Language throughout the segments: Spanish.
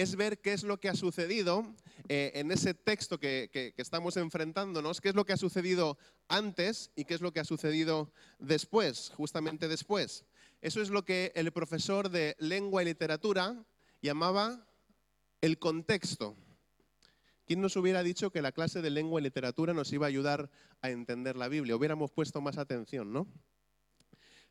es ver qué es lo que ha sucedido eh, en ese texto que, que estamos enfrentándonos, qué es lo que ha sucedido antes y qué es lo que ha sucedido después, justamente después. Eso es lo que el profesor de lengua y literatura llamaba el contexto. ¿Quién nos hubiera dicho que la clase de lengua y literatura nos iba a ayudar a entender la Biblia? Hubiéramos puesto más atención, ¿no?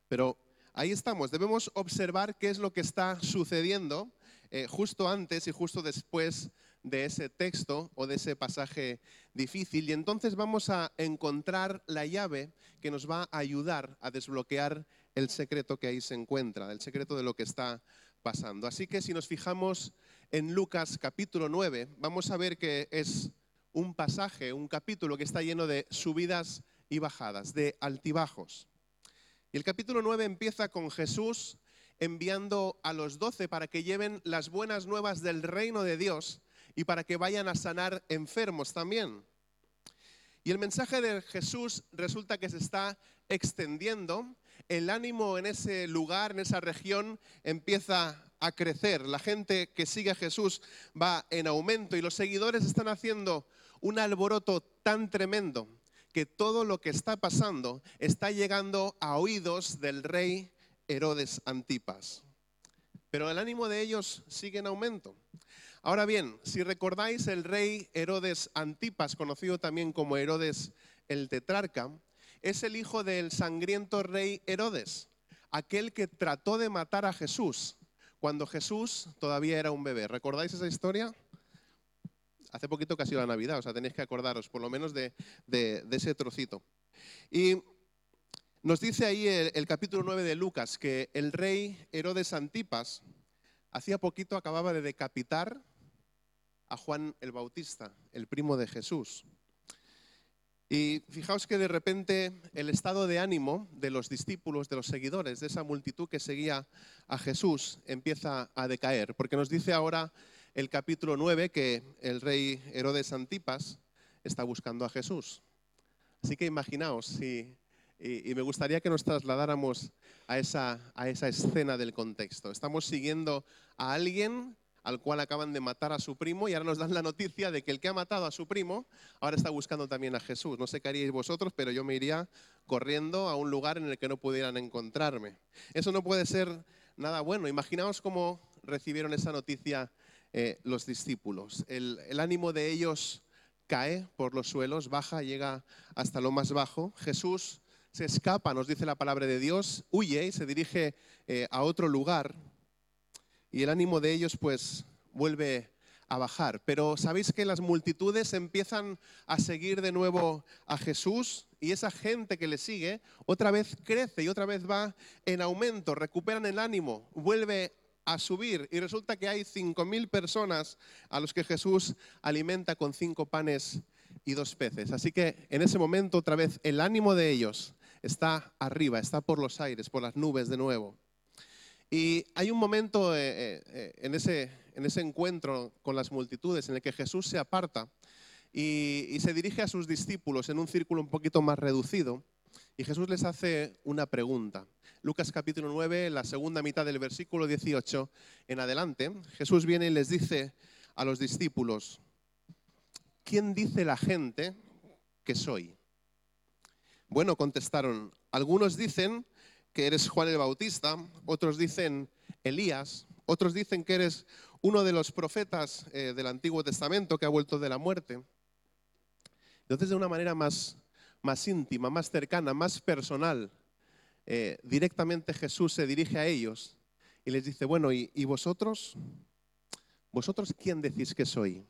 Pero ahí estamos, debemos observar qué es lo que está sucediendo eh, justo antes y justo después de ese texto o de ese pasaje difícil y entonces vamos a encontrar la llave que nos va a ayudar a desbloquear el secreto que ahí se encuentra, el secreto de lo que está pasando. Así que si nos fijamos en Lucas capítulo 9, vamos a ver que es un pasaje, un capítulo que está lleno de subidas y bajadas, de altibajos. Y el capítulo 9 empieza con Jesús enviando a los doce para que lleven las buenas nuevas del reino de Dios y para que vayan a sanar enfermos también. Y el mensaje de Jesús resulta que se está extendiendo, el ánimo en ese lugar, en esa región, empieza a crecer. La gente que sigue a Jesús va en aumento y los seguidores están haciendo un alboroto tan tremendo que todo lo que está pasando está llegando a oídos del rey Herodes Antipas. Pero el ánimo de ellos sigue en aumento. Ahora bien, si recordáis, el rey Herodes Antipas, conocido también como Herodes el tetrarca, es el hijo del sangriento rey Herodes, aquel que trató de matar a Jesús cuando Jesús todavía era un bebé. ¿Recordáis esa historia? Hace poquito que ha sido la Navidad, o sea, tenéis que acordaros por lo menos de, ese trocito. Y nos dice ahí el, capítulo 9 de Lucas que el rey Herodes Antipas hacía poquito acababa de decapitar a Juan el Bautista, el primo de Jesús. Y fijaos que de repente el estado de ánimo de los discípulos, de los seguidores, de esa multitud que seguía a Jesús, empieza a decaer, porque nos dice ahora el capítulo 9 que el rey Herodes Antipas está buscando a Jesús. Así que imaginaos, y, me gustaría que nos trasladáramos a esa, a esa escena del contexto. Estamos siguiendo a alguien al cual acaban de matar a su primo y ahora nos dan la noticia de que el que ha matado a su primo ahora está buscando también a Jesús. No sé qué haríais vosotros, pero yo me iría corriendo a un lugar en el que no pudieran encontrarme. Eso no puede ser nada bueno. Imaginaos cómo recibieron esa noticia eh, los discípulos. El, el ánimo de ellos cae por los suelos, baja, llega hasta lo más bajo. Jesús se escapa, nos dice la palabra de Dios, huye y se dirige eh, a otro lugar y el ánimo de ellos pues vuelve a bajar. Pero sabéis que las multitudes empiezan a seguir de nuevo a Jesús y esa gente que le sigue otra vez crece y otra vez va en aumento, recuperan el ánimo, vuelve a subir y resulta que hay cinco mil personas a los que Jesús alimenta con cinco panes y dos peces. Así que en ese momento otra vez el ánimo de ellos está arriba, está por los aires, por las nubes de nuevo. Y hay un momento eh, eh, eh, en, ese, en ese encuentro con las multitudes en el que Jesús se aparta y, se dirige a sus discípulos en un círculo un poquito más reducido. Y Jesús les hace una pregunta. Lucas capítulo 9, la segunda mitad del versículo 18 en adelante, Jesús viene y les dice a los discípulos, ¿quién dice la gente que soy? Bueno, contestaron, algunos dicen que eres Juan el Bautista, otros dicen Elías, otros dicen que eres uno de los profetas eh, del Antiguo Testamento que ha vuelto de la muerte. Entonces, de una manera más, más íntima, más cercana, más personal, eh, directamente Jesús se dirige a ellos y les dice, bueno, ¿y, ¿y vosotros? ¿Vosotros quién decís que soy?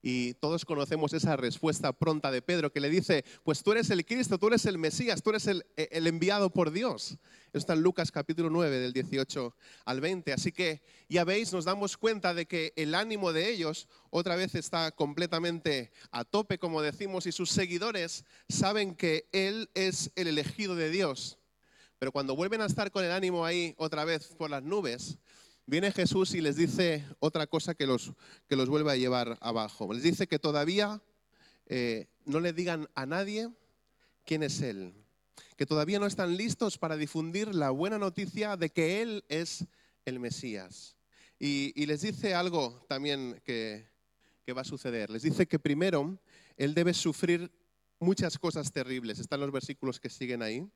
Y todos conocemos esa respuesta pronta de Pedro que le dice, pues tú eres el Cristo, tú eres el Mesías, tú eres el, enviado por Dios. Esto está en Lucas capítulo 9 del 18 al 20. Así que ya veis, nos damos cuenta de que el ánimo de ellos otra vez está completamente a tope, como decimos, y sus seguidores saben que Él es el elegido de Dios. Pero cuando vuelven a estar con el ánimo ahí otra vez por las nubes, viene Jesús y les dice otra cosa que los, que los vuelve a llevar abajo. Les dice que todavía eh, no le digan a nadie quién es Él, que todavía no están listos para difundir la buena noticia de que Él es el Mesías. Y, les dice algo también que, que va a suceder. Les dice que primero él debe sufrir muchas cosas terribles. Están los versículos que siguen ahí.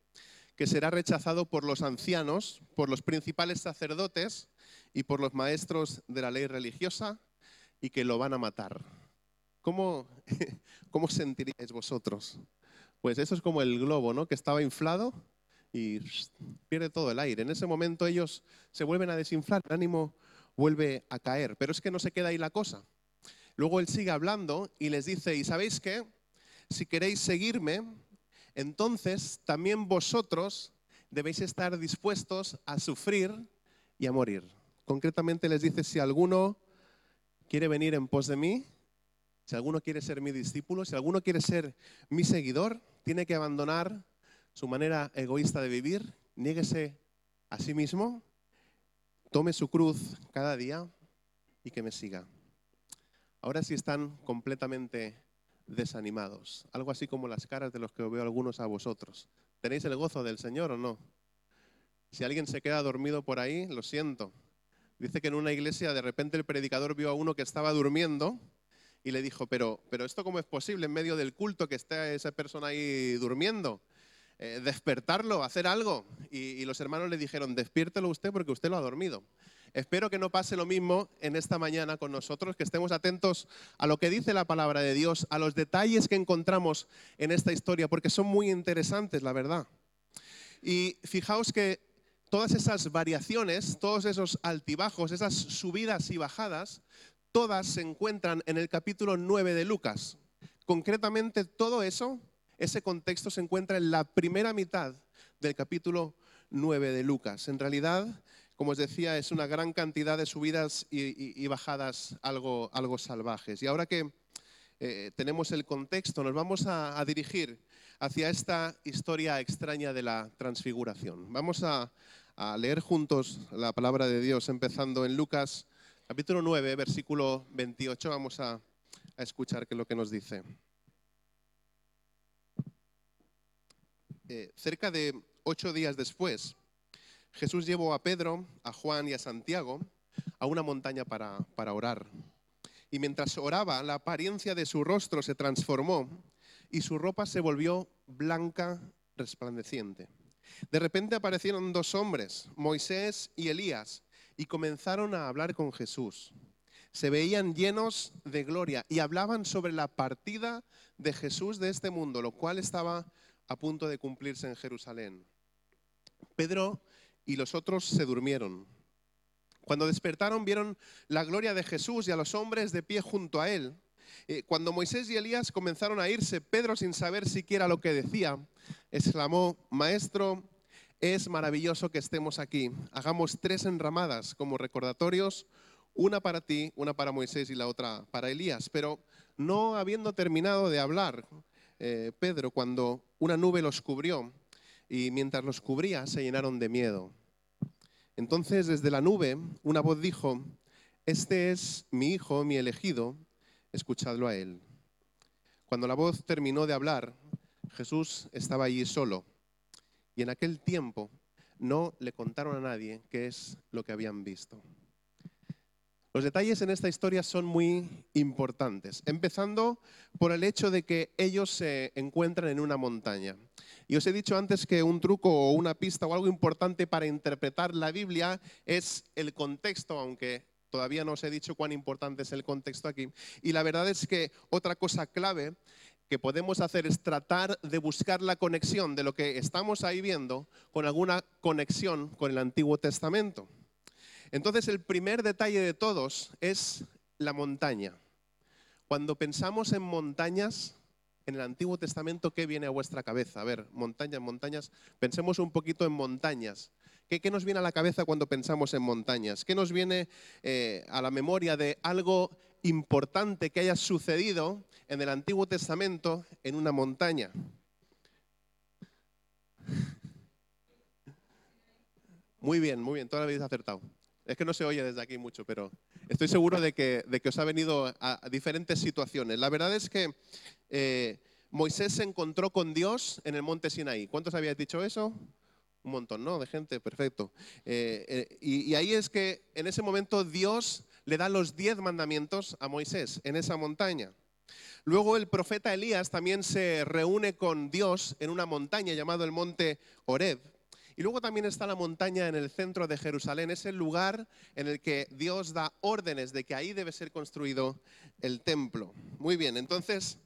Que será rechazado por los ancianos, por los principales sacerdotes y por los maestros de la ley religiosa y que lo van a matar. ¿Cómo, cómo sentiríais vosotros? Pues eso es como el globo, ¿no? Que estaba inflado y pierde todo el aire. En ese momento ellos se vuelven a desinflar, el ánimo vuelve a caer. Pero es que no se queda ahí la cosa. Luego él sigue hablando y les dice, ¿y sabéis qué? Si queréis seguirme, entonces también vosotros debéis estar dispuestos a sufrir y a morir. Concretamente les dice, si alguno quiere venir en pos de mí, si alguno quiere ser mi discípulo, si alguno quiere ser mi seguidor, tiene que abandonar su manera egoísta de vivir, niéguese a sí mismo, tome su cruz cada día y que me siga. Ahora sí están completamente desanimados, algo así como las caras de los que veo algunos a vosotros. ¿Tenéis el gozo del Señor o no? Si alguien se queda dormido por ahí, lo siento. Dice que en una iglesia de repente el predicador vio a uno que estaba durmiendo y le dijo, pero, pero esto cómo es posible en medio del culto que esté esa persona ahí durmiendo. Eh, despertarlo, hacer algo. Y, los hermanos le dijeron, despiértelo usted porque usted lo ha dormido. Espero que no pase lo mismo en esta mañana con nosotros, que estemos atentos a lo que dice la palabra de Dios, a los detalles que encontramos en esta historia, porque son muy interesantes, la verdad. Y fijaos que todas esas variaciones, todos esos altibajos, esas subidas y bajadas, todas se encuentran en el capítulo 9 de Lucas. Concretamente todo eso ese contexto se encuentra en la primera mitad del capítulo 9 de Lucas. En realidad, como os decía, es una gran cantidad de subidas y, bajadas algo, salvajes. Y ahora que eh, tenemos el contexto, nos vamos a, dirigir hacia esta historia extraña de la transfiguración. Vamos a, leer juntos la palabra de Dios, empezando en Lucas capítulo 9, versículo 28. Vamos a, a escuchar qué es lo que nos dice. Eh, cerca de ocho días después, Jesús llevó a Pedro, a Juan y a Santiago a una montaña para, para orar. Y mientras oraba, la apariencia de su rostro se transformó y su ropa se volvió blanca, resplandeciente. De repente aparecieron dos hombres, Moisés y Elías, y comenzaron a hablar con Jesús. Se veían llenos de gloria y hablaban sobre la partida de Jesús de este mundo, lo cual estaba a punto de cumplirse en Jerusalén. Pedro y los otros se durmieron. Cuando despertaron vieron la gloria de Jesús y a los hombres de pie junto a él. Eh, cuando Moisés y Elías comenzaron a irse, Pedro, sin saber siquiera lo que decía, exclamó, Maestro, es maravilloso que estemos aquí. Hagamos tres enramadas como recordatorios, una para ti, una para Moisés y la otra para Elías. Pero no habiendo terminado de hablar, eh, Pedro cuando una nube los cubrió y mientras los cubría se llenaron de miedo. Entonces desde la nube una voz dijo, este es mi hijo, mi elegido, escuchadlo a él. Cuando la voz terminó de hablar, Jesús estaba allí solo y en aquel tiempo no le contaron a nadie qué es lo que habían visto. Los detalles en esta historia son muy importantes, empezando por el hecho de que ellos se encuentran en una montaña. Y os he dicho antes que un truco o una pista o algo importante para interpretar la Biblia es el contexto, aunque todavía no os he dicho cuán importante es el contexto aquí. Y la verdad es que otra cosa clave que podemos hacer es tratar de buscar la conexión de lo que estamos ahí viendo con alguna conexión con el Antiguo Testamento. Entonces el primer detalle de todos es la montaña. Cuando pensamos en montañas, en el Antiguo Testamento, ¿qué viene a vuestra cabeza? A ver, montañas, montañas, pensemos un poquito en montañas. ¿Qué, nos viene a la cabeza cuando pensamos en montañas? ¿Qué nos viene eh, a la memoria de algo importante que haya sucedido en el Antiguo Testamento en una montaña? Muy bien, muy bien, todavía habéis acertado. Es que no se oye desde aquí mucho, pero estoy seguro de que, de que os ha venido a, diferentes situaciones. La verdad es que eh, Moisés se encontró con Dios en el monte Sinaí. ¿Cuántos habíais dicho eso? Un montón, ¿no? De gente, perfecto. Eh, eh, y, ahí es que en ese momento Dios le da los diez mandamientos a Moisés en esa montaña. Luego el profeta Elías también se reúne con Dios en una montaña llamado el monte Horeb. Y luego también está la montaña en el centro de Jerusalén, es el lugar en el que Dios da órdenes de que ahí debe ser construido el templo. Muy bien, entonces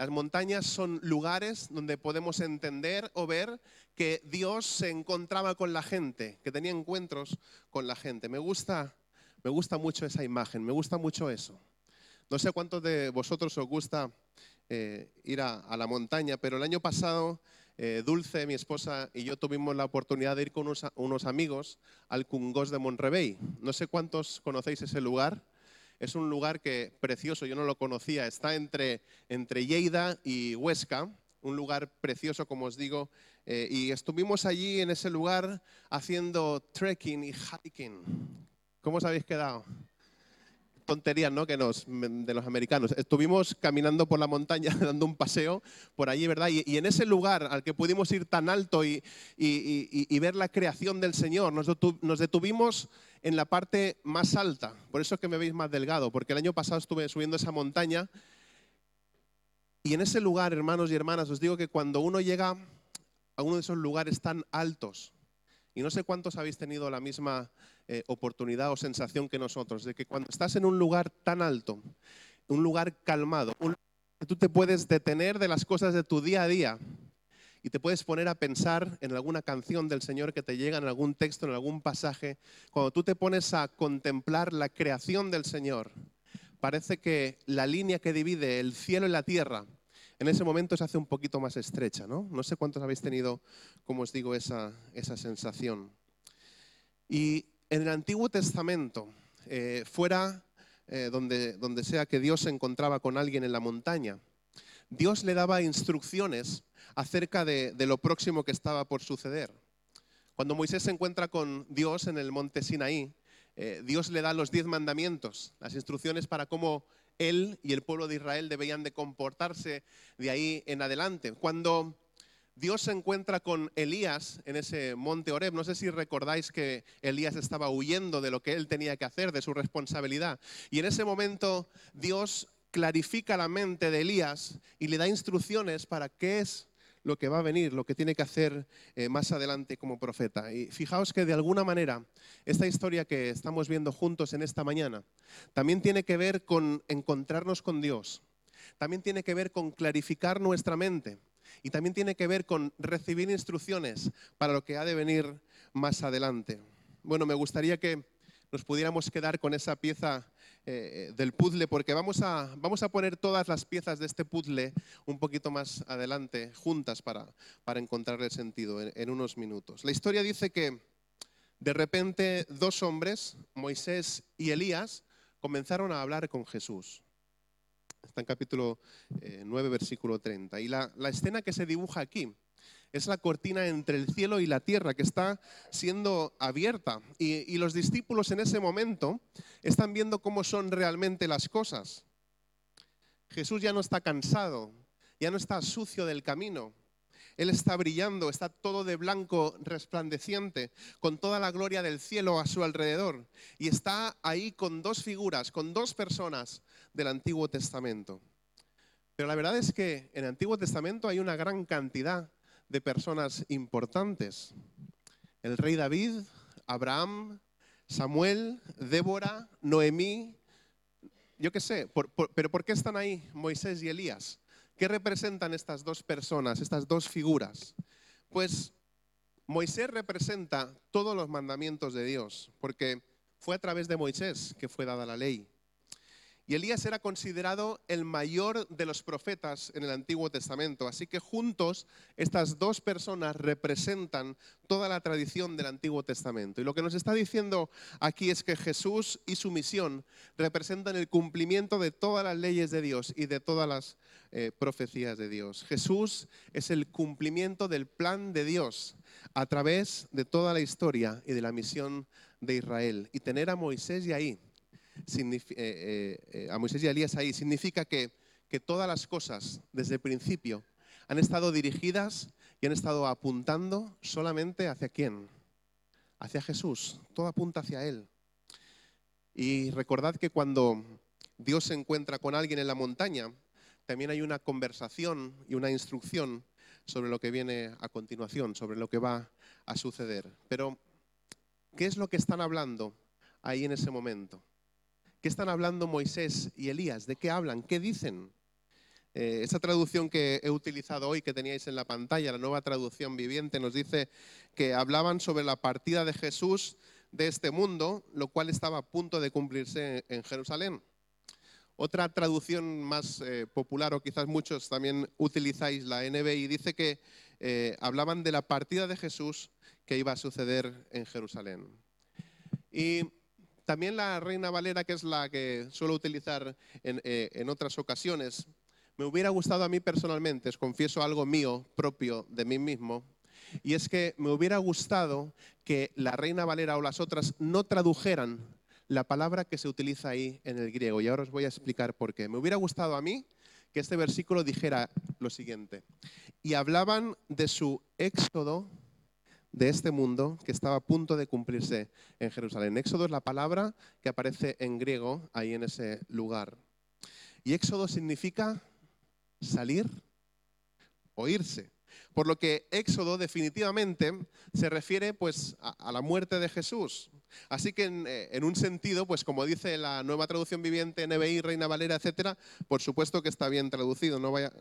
las montañas son lugares donde podemos entender o ver que Dios se encontraba con la gente, que tenía encuentros con la gente. Me gusta, me gusta mucho esa imagen, me gusta mucho eso. No sé cuántos de vosotros os gusta eh, ir a, la montaña, pero el año pasado eh, Dulce, mi esposa, y yo tuvimos la oportunidad de ir con unos, amigos al Cungos de Monrevey. No sé cuántos conocéis ese lugar. Es un lugar que precioso, yo no lo conocía. Está entre, entre Lleida y Huesca, un lugar precioso, como os digo. Eh, y estuvimos allí en ese lugar haciendo trekking y hiking. ¿Cómo os habéis quedado? Tonterías ¿no? que nos, de los americanos. Estuvimos caminando por la montaña, dando un paseo por allí, ¿verdad? Y, en ese lugar al que pudimos ir tan alto y, y, ver la creación del Señor, nos, nos, detuvimos en la parte más alta. Por eso es que me veis más delgado, porque el año pasado estuve subiendo esa montaña. Y en ese lugar, hermanos y hermanas, os digo que cuando uno llega a uno de esos lugares tan altos, y no sé cuántos habéis tenido la misma eh, oportunidad o sensación que nosotros, de que cuando estás en un lugar tan alto, un lugar calmado, un que tú te puedes detener de las cosas de tu día a día y te puedes poner a pensar en alguna canción del Señor que te llega, en algún texto, en algún pasaje, cuando tú te pones a contemplar la creación del Señor, parece que la línea que divide el cielo y la tierra en ese momento se hace un poquito más estrecha, ¿no? No sé cuántos habéis tenido, como os digo, esa, esa sensación. Y en el Antiguo Testamento, eh, fuera eh, donde, donde sea que Dios se encontraba con alguien en la montaña, Dios le daba instrucciones acerca de, de, lo próximo que estaba por suceder. Cuando Moisés se encuentra con Dios en el monte Sinaí, eh, Dios le da los diez mandamientos, las instrucciones para cómo él y el pueblo de Israel debían de comportarse de ahí en adelante. Cuando Dios se encuentra con Elías en ese monte Oreb. No sé si recordáis que Elías estaba huyendo de lo que él tenía que hacer, de su responsabilidad. Y en ese momento Dios clarifica la mente de Elías y le da instrucciones para qué es lo que va a venir, lo que tiene que hacer eh, más adelante como profeta. Y fijaos que de alguna manera esta historia que estamos viendo juntos en esta mañana también tiene que ver con encontrarnos con Dios, también tiene que ver con clarificar nuestra mente y también tiene que ver con recibir instrucciones para lo que ha de venir más adelante. Bueno, me gustaría que nos pudiéramos quedar con esa pieza eh, del puzzle, porque vamos a, vamos a poner todas las piezas de este puzzle un poquito más adelante, juntas, para, para encontrarle sentido en, en unos minutos. La historia dice que de repente dos hombres, Moisés y Elías, comenzaron a hablar con Jesús. Está en capítulo 9, eh, versículo 30. Y la, la escena que se dibuja aquí es la cortina entre el cielo y la tierra que está siendo abierta. Y, los discípulos en ese momento están viendo cómo son realmente las cosas. Jesús ya no está cansado, ya no está sucio del camino. Él está brillando, está todo de blanco resplandeciente, con toda la gloria del cielo a su alrededor. Y está ahí con dos figuras, con dos personas del Antiguo Testamento. Pero la verdad es que en el Antiguo Testamento hay una gran cantidad de personas importantes. El rey David, Abraham, Samuel, Débora, Noemí, yo qué sé, pero ¿por qué están ahí Moisés y Elías? ¿Qué representan estas dos personas, estas dos figuras? Pues Moisés representa todos los mandamientos de Dios, porque fue a través de Moisés que fue dada la ley. Y Elías era considerado el mayor de los profetas en el Antiguo Testamento. Así que juntos estas dos personas representan toda la tradición del Antiguo Testamento. Y lo que nos está diciendo aquí es que Jesús y su misión representan el cumplimiento de todas las leyes de Dios y de todas las eh, profecías de Dios. Jesús es el cumplimiento del plan de Dios a través de toda la historia y de la misión de Israel. Y tener a Moisés y ahí a Moisés y a Elías ahí, significa que, que todas las cosas desde el principio han estado dirigidas y han estado apuntando solamente hacia quién? Hacia Jesús. Todo apunta hacia Él. Y recordad que cuando Dios se encuentra con alguien en la montaña, también hay una conversación y una instrucción sobre lo que viene a continuación, sobre lo que va a suceder. Pero, ¿qué es lo que están hablando ahí en ese momento? ¿Qué están hablando Moisés y Elías? ¿De qué hablan? ¿Qué dicen? Eh, esa traducción que he utilizado hoy, que teníais en la pantalla, la nueva traducción viviente, nos dice que hablaban sobre la partida de Jesús de este mundo, lo cual estaba a punto de cumplirse en Jerusalén. Otra traducción más eh, popular, o quizás muchos también utilizáis la NBI, dice que eh, hablaban de la partida de Jesús que iba a suceder en Jerusalén. Y también la Reina Valera, que es la que suelo utilizar en, en otras ocasiones, me hubiera gustado a mí personalmente, os confieso algo mío, propio de mí mismo, y es que me hubiera gustado que la Reina Valera o las otras no tradujeran la palabra que se utiliza ahí en el griego. Y ahora os voy a explicar por qué. Me hubiera gustado a mí que este versículo dijera lo siguiente. Y hablaban de su éxodo de este mundo que estaba a punto de cumplirse en Jerusalén. Éxodo es la palabra que aparece en griego ahí en ese lugar. Y éxodo significa salir o irse. Por lo que Éxodo definitivamente se refiere pues, a, la muerte de Jesús. Así que eh, en, un sentido, pues como dice la nueva traducción viviente, NBI, Reina Valera, etcétera, por supuesto que está bien traducido. No, vaya,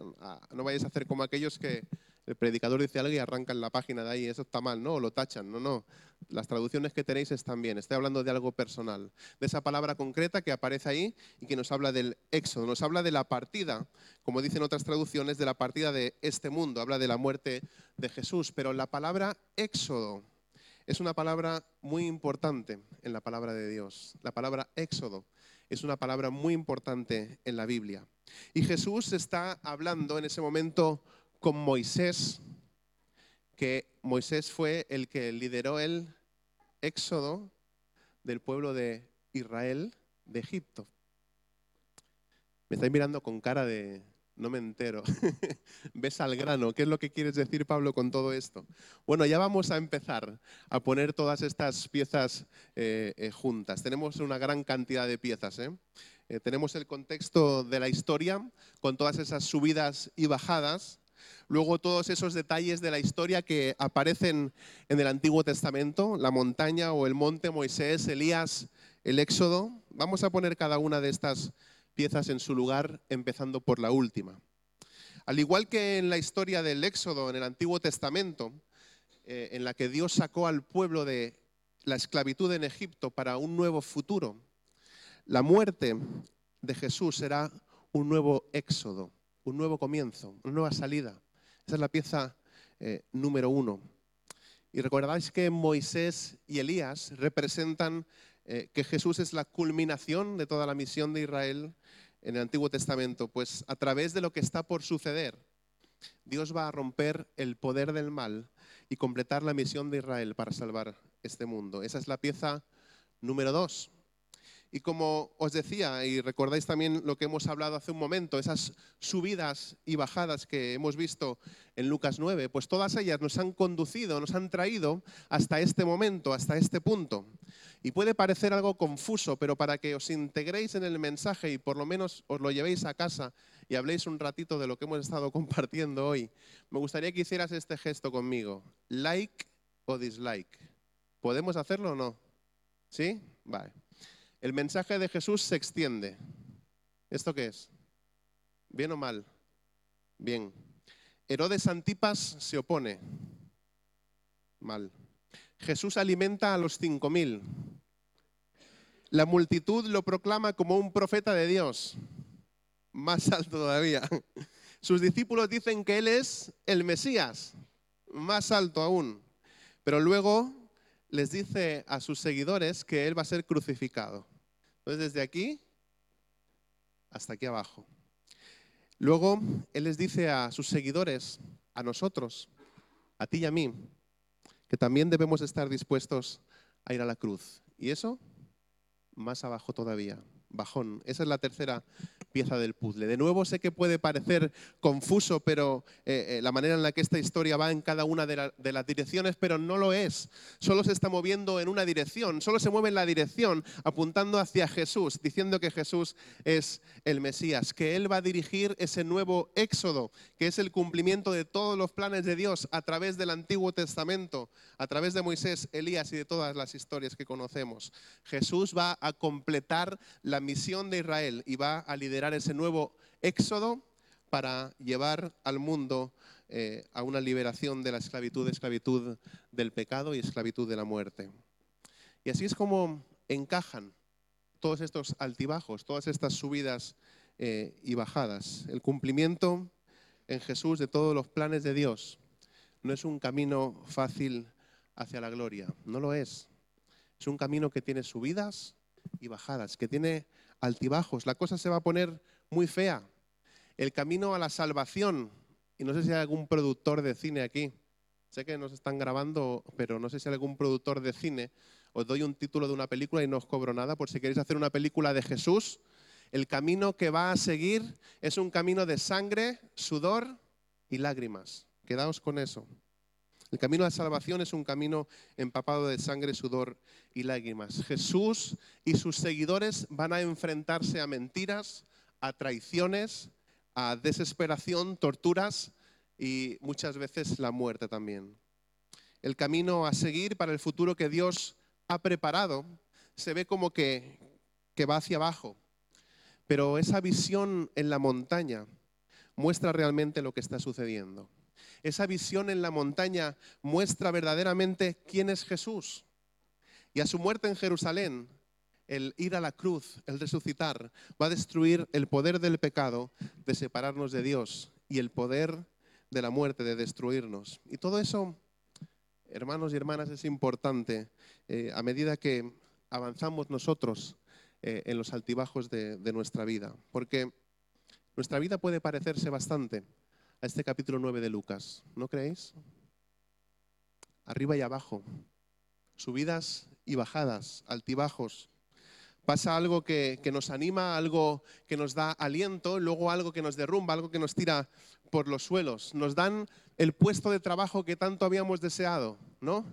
no vayáis a hacer como aquellos que el predicador dice algo y arrancan la página de ahí, eso está mal, ¿no? O lo tachan, no, no. Las traducciones que tenéis están bien, estoy hablando de algo personal, de esa palabra concreta que aparece ahí y que nos habla del éxodo, nos habla de la partida, como dicen otras traducciones, de la partida de este mundo, habla de la muerte de Jesús, pero la palabra éxodo es una palabra muy importante en la palabra de Dios. La palabra éxodo es una palabra muy importante en la Biblia. Y Jesús está hablando en ese momento con Moisés, que Moisés fue el que lideró el éxodo del pueblo de Israel de Egipto. Me estáis mirando con cara de no me entero. Ves al grano. ¿Qué es lo que quieres decir, Pablo, con todo esto? Bueno, ya vamos a empezar a poner todas estas piezas eh, eh, juntas. Tenemos una gran cantidad de piezas. ¿eh? tenemos el contexto de la historia con todas esas subidas y bajadas Luego todos esos detalles de la historia que aparecen en el Antiguo Testamento, la montaña o el monte Moisés, Elías, el Éxodo. Vamos a poner cada una de estas piezas en su lugar, empezando por la última. Al igual que en la historia del Éxodo en el Antiguo Testamento, eh, en la que Dios sacó al pueblo de la esclavitud en Egipto para un nuevo futuro, la muerte de Jesús será un nuevo éxodo, un nuevo comienzo, una nueva salida. Esa es la pieza eh, número uno. Y recordáis que Moisés y Elías representan eh, que Jesús es la culminación de toda la misión de Israel en el Antiguo Testamento, pues a través de lo que está por suceder, Dios va a romper el poder del mal y completar la misión de Israel para salvar este mundo. Esa es la pieza número dos. Y como os decía, y recordáis también lo que hemos hablado hace un momento, esas subidas y bajadas que hemos visto en Lucas 9, pues todas ellas nos han conducido, nos han traído hasta este momento, hasta este punto. Y puede parecer algo confuso, pero para que os integréis en el mensaje y por lo menos os lo llevéis a casa y habléis un ratito de lo que hemos estado compartiendo hoy, me gustaría que hicieras este gesto conmigo. Like o dislike. ¿Podemos hacerlo o no? ¿Sí? Vale. El mensaje de Jesús se extiende. ¿Esto qué es? ¿Bien o mal? Bien. Herodes Antipas se opone. Mal. Jesús alimenta a los cinco mil. La multitud lo proclama como un profeta de Dios. Más alto todavía. Sus discípulos dicen que Él es el Mesías. Más alto aún. Pero luego les dice a sus seguidores que Él va a ser crucificado. Entonces, desde aquí hasta aquí abajo. Luego, Él les dice a sus seguidores, a nosotros, a ti y a mí, que también debemos estar dispuestos a ir a la cruz. ¿Y eso? Más abajo todavía, bajón. Esa es la tercera pieza del puzzle. De nuevo sé que puede parecer confuso, pero eh, eh, la manera en la que esta historia va en cada una de, de, las direcciones, pero no lo es. Solo se está moviendo en una dirección, solo se mueve en la dirección apuntando hacia Jesús, diciendo que Jesús es el Mesías, que Él va a dirigir ese nuevo éxodo, que es el cumplimiento de todos los planes de Dios a través del Antiguo Testamento, a través de Moisés, Elías y de todas las historias que conocemos. Jesús va a completar la misión de Israel y va a liderar ese nuevo éxodo para llevar al mundo eh, a una liberación de la esclavitud, esclavitud del pecado y esclavitud de la muerte. Y así es como encajan todos estos altibajos, todas estas subidas eh, y bajadas. El cumplimiento en Jesús de todos los planes de Dios no es un camino fácil hacia la gloria, no lo es. Es un camino que tiene subidas y bajadas, que tiene altibajos. La cosa se va a poner muy fea. El camino a la salvación, y no sé si hay algún productor de cine aquí, sé que nos están grabando, pero no sé si hay algún productor de cine, os doy un título de una película y no os cobro nada por si queréis hacer una película de Jesús. El camino que va a seguir es un camino de sangre, sudor y lágrimas. Quedaos con eso. El camino de salvación es un camino empapado de sangre, sudor y lágrimas. Jesús y sus seguidores van a enfrentarse a mentiras, a traiciones, a desesperación, torturas y muchas veces la muerte también. El camino a seguir para el futuro que Dios ha preparado se ve como que, que va hacia abajo, pero esa visión en la montaña muestra realmente lo que está sucediendo. Esa visión en la montaña muestra verdaderamente quién es Jesús. Y a su muerte en Jerusalén, el ir a la cruz, el resucitar, va a destruir el poder del pecado de separarnos de Dios y el poder de la muerte de destruirnos. Y todo eso, hermanos y hermanas, es importante eh, a medida que avanzamos nosotros eh, en los altibajos de nuestra vida. Porque nuestra vida puede parecerse bastante a este capítulo 9 de Lucas, ¿no creéis? Arriba y abajo, subidas y bajadas, altibajos. Pasa algo que, nos anima, algo que nos da aliento, luego algo que nos derrumba, algo que nos tira por los suelos. Nos dan el puesto de trabajo que tanto habíamos deseado, ¿no?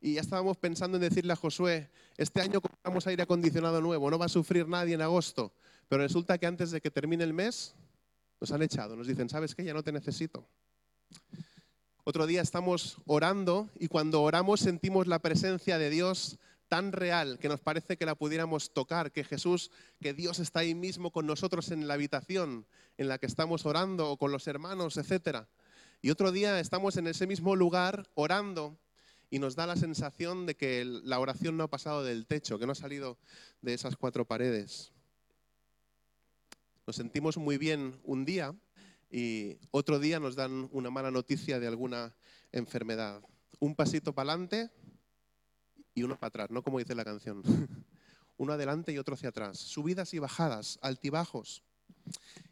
Y ya estábamos pensando en decirle a Josué, este año compramos aire acondicionado nuevo, no va a sufrir nadie en agosto. Pero resulta que antes de que termine el mes, nos han echado, nos dicen, ¿sabes qué? Ya no te necesito. Otro día estamos orando y cuando oramos sentimos la presencia de Dios tan real que nos parece que la pudiéramos tocar, que Jesús, que Dios está ahí mismo con nosotros en la habitación en la que estamos orando o con los hermanos, etc. Y otro día estamos en ese mismo lugar orando y nos da la sensación de que la oración no ha pasado del techo, que no ha salido de esas cuatro paredes. Nos sentimos muy bien un día y otro día nos dan una mala noticia de alguna enfermedad. Un pasito para adelante y uno para atrás, no como dice la canción. uno adelante y otro hacia atrás. Subidas y bajadas, altibajos.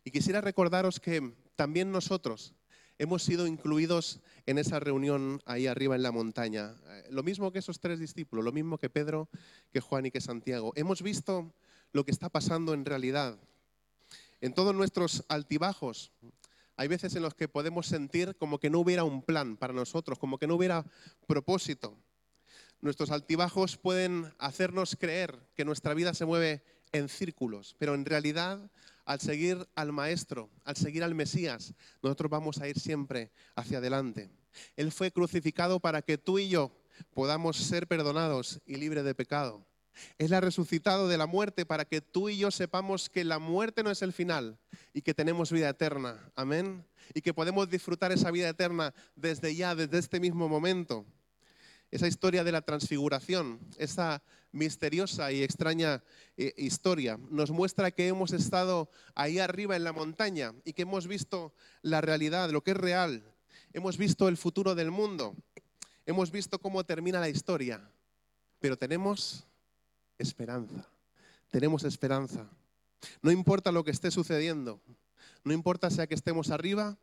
Y quisiera recordaros que también nosotros hemos sido incluidos en esa reunión ahí arriba en la montaña. Lo mismo que esos tres discípulos, lo mismo que Pedro, que Juan y que Santiago. Hemos visto lo que está pasando en realidad en todos nuestros altibajos, hay veces en los que podemos sentir como que no hubiera un plan para nosotros, como que no hubiera propósito. Nuestros altibajos pueden hacernos creer que nuestra vida se mueve en círculos, pero en realidad al seguir al Maestro, al seguir al Mesías, nosotros vamos a ir siempre hacia adelante. Él fue crucificado para que tú y yo podamos ser perdonados y libres de pecado. Él ha resucitado de la muerte para que tú y yo sepamos que la muerte no es el final y que tenemos vida eterna. Amén. Y que podemos disfrutar esa vida eterna desde ya, desde este mismo momento. Esa historia de la transfiguración, esa misteriosa y extraña eh, historia, nos muestra que hemos estado ahí arriba en la montaña y que hemos visto la realidad, lo que es real. Hemos visto el futuro del mundo. Hemos visto cómo termina la historia. Pero tenemos esperanza. Tenemos esperanza. No importa lo que esté sucediendo, no importa sea que estemos arriba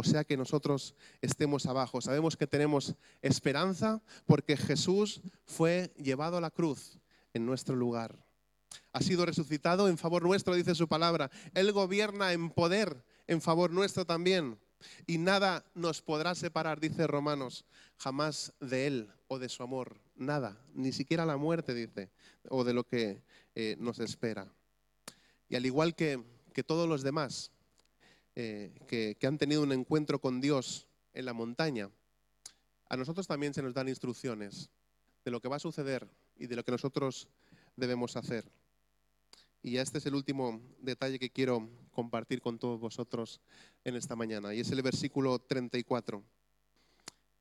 o sea que nosotros estemos abajo. Sabemos que tenemos esperanza porque Jesús fue llevado a la cruz en nuestro lugar. Ha sido resucitado en favor nuestro, dice su palabra. Él gobierna en poder en favor nuestro también. Y nada nos podrá separar, dice Romanos, jamás de Él o de su amor. Nada, ni siquiera la muerte, dice, o de lo que eh, nos espera. Y al igual que, todos los demás eh, que, que han tenido un encuentro con Dios en la montaña, a nosotros también se nos dan instrucciones de lo que va a suceder y de lo que nosotros debemos hacer. Y este es el último detalle que quiero compartir con todos vosotros en esta mañana, y es el versículo 34.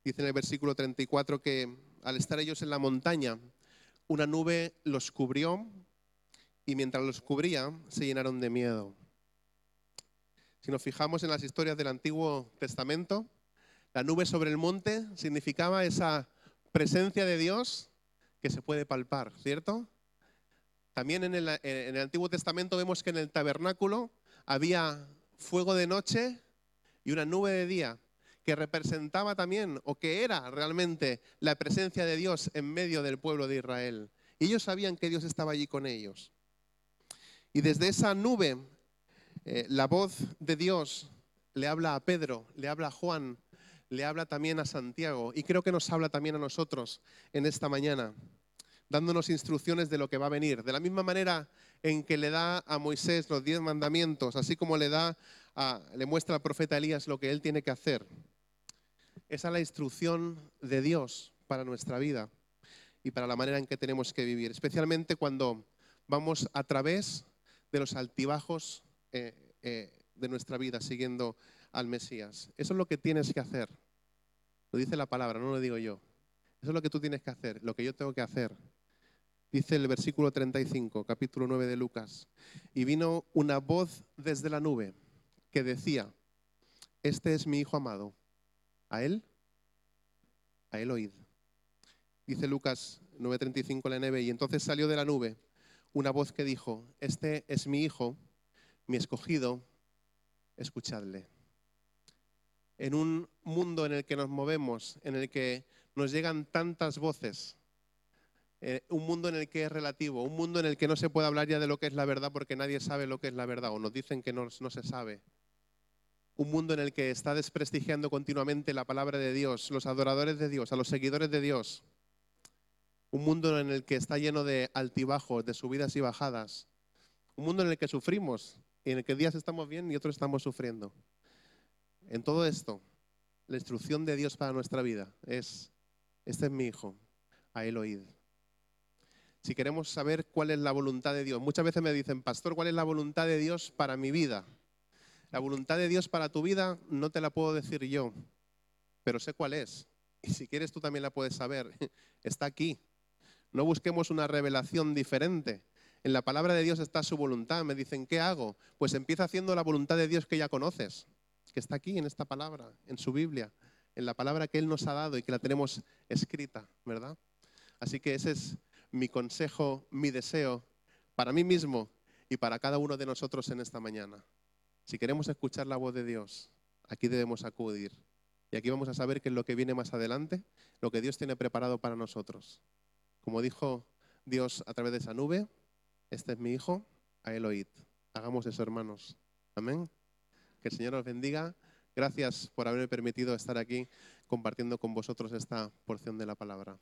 Dice en el versículo 34 que al estar ellos en la montaña, una nube los cubrió y mientras los cubría se llenaron de miedo. Si nos fijamos en las historias del Antiguo Testamento, la nube sobre el monte significaba esa presencia de Dios que se puede palpar, ¿cierto? También en el, en el, Antiguo Testamento vemos que en el tabernáculo había fuego de noche y una nube de día que representaba también o que era realmente la presencia de Dios en medio del pueblo de Israel. Y ellos sabían que Dios estaba allí con ellos. Y desde esa nube, eh, la voz de Dios le habla a Pedro, le habla a Juan, le habla también a Santiago y creo que nos habla también a nosotros en esta mañana dándonos instrucciones de lo que va a venir. De la misma manera en que le da a Moisés los diez mandamientos, así como le, da le muestra al profeta Elías lo que él tiene que hacer. Esa es la instrucción de Dios para nuestra vida y para la manera en que tenemos que vivir, especialmente cuando vamos a través de los altibajos eh, eh, de nuestra vida siguiendo al Mesías. Eso es lo que tienes que hacer. Lo dice la palabra, no lo digo yo. Eso es lo que tú tienes que hacer, lo que yo tengo que hacer. Dice el versículo 35, capítulo 9 de Lucas. Y vino una voz desde la nube que decía, este es mi Hijo amado. ¿A él? A él oíd. Dice Lucas 9:35 la neve, y entonces salió de la nube una voz que dijo, este es mi Hijo, mi escogido, escuchadle. En un mundo en el que nos movemos, en el que nos llegan tantas voces, eh, un mundo en el que es relativo, un mundo en el que no se puede hablar ya de lo que es la verdad porque nadie sabe lo que es la verdad o nos dicen que no, se sabe. Un mundo en el que está desprestigiando continuamente la palabra de Dios, los adoradores de Dios, a los seguidores de Dios. Un mundo en el que está lleno de altibajos, de subidas y bajadas. Un mundo en el que sufrimos y en el que días estamos bien y otros estamos sufriendo. En todo esto, la instrucción de Dios para nuestra vida es, este es mi hijo, a él oíd si queremos saber cuál es la voluntad de Dios. Muchas veces me dicen, pastor, ¿cuál es la voluntad de Dios para mi vida? La voluntad de Dios para tu vida no te la puedo decir yo, pero sé cuál es. Y si quieres tú también la puedes saber. Está aquí. No busquemos una revelación diferente. En la palabra de Dios está su voluntad. Me dicen, ¿qué hago? Pues empieza haciendo la voluntad de Dios que ya conoces, que está aquí en esta palabra, en su Biblia, en la palabra que Él nos ha dado y que la tenemos escrita, ¿verdad? Así que ese es mi consejo, mi deseo para mí mismo y para cada uno de nosotros en esta mañana. Si queremos escuchar la voz de Dios, aquí debemos acudir. Y aquí vamos a saber qué es lo que viene más adelante, lo que Dios tiene preparado para nosotros. Como dijo Dios a través de esa nube, este es mi hijo, a él oíd. Hagamos eso, hermanos. Amén. Que el Señor os bendiga. Gracias por haberme permitido estar aquí compartiendo con vosotros esta porción de la palabra.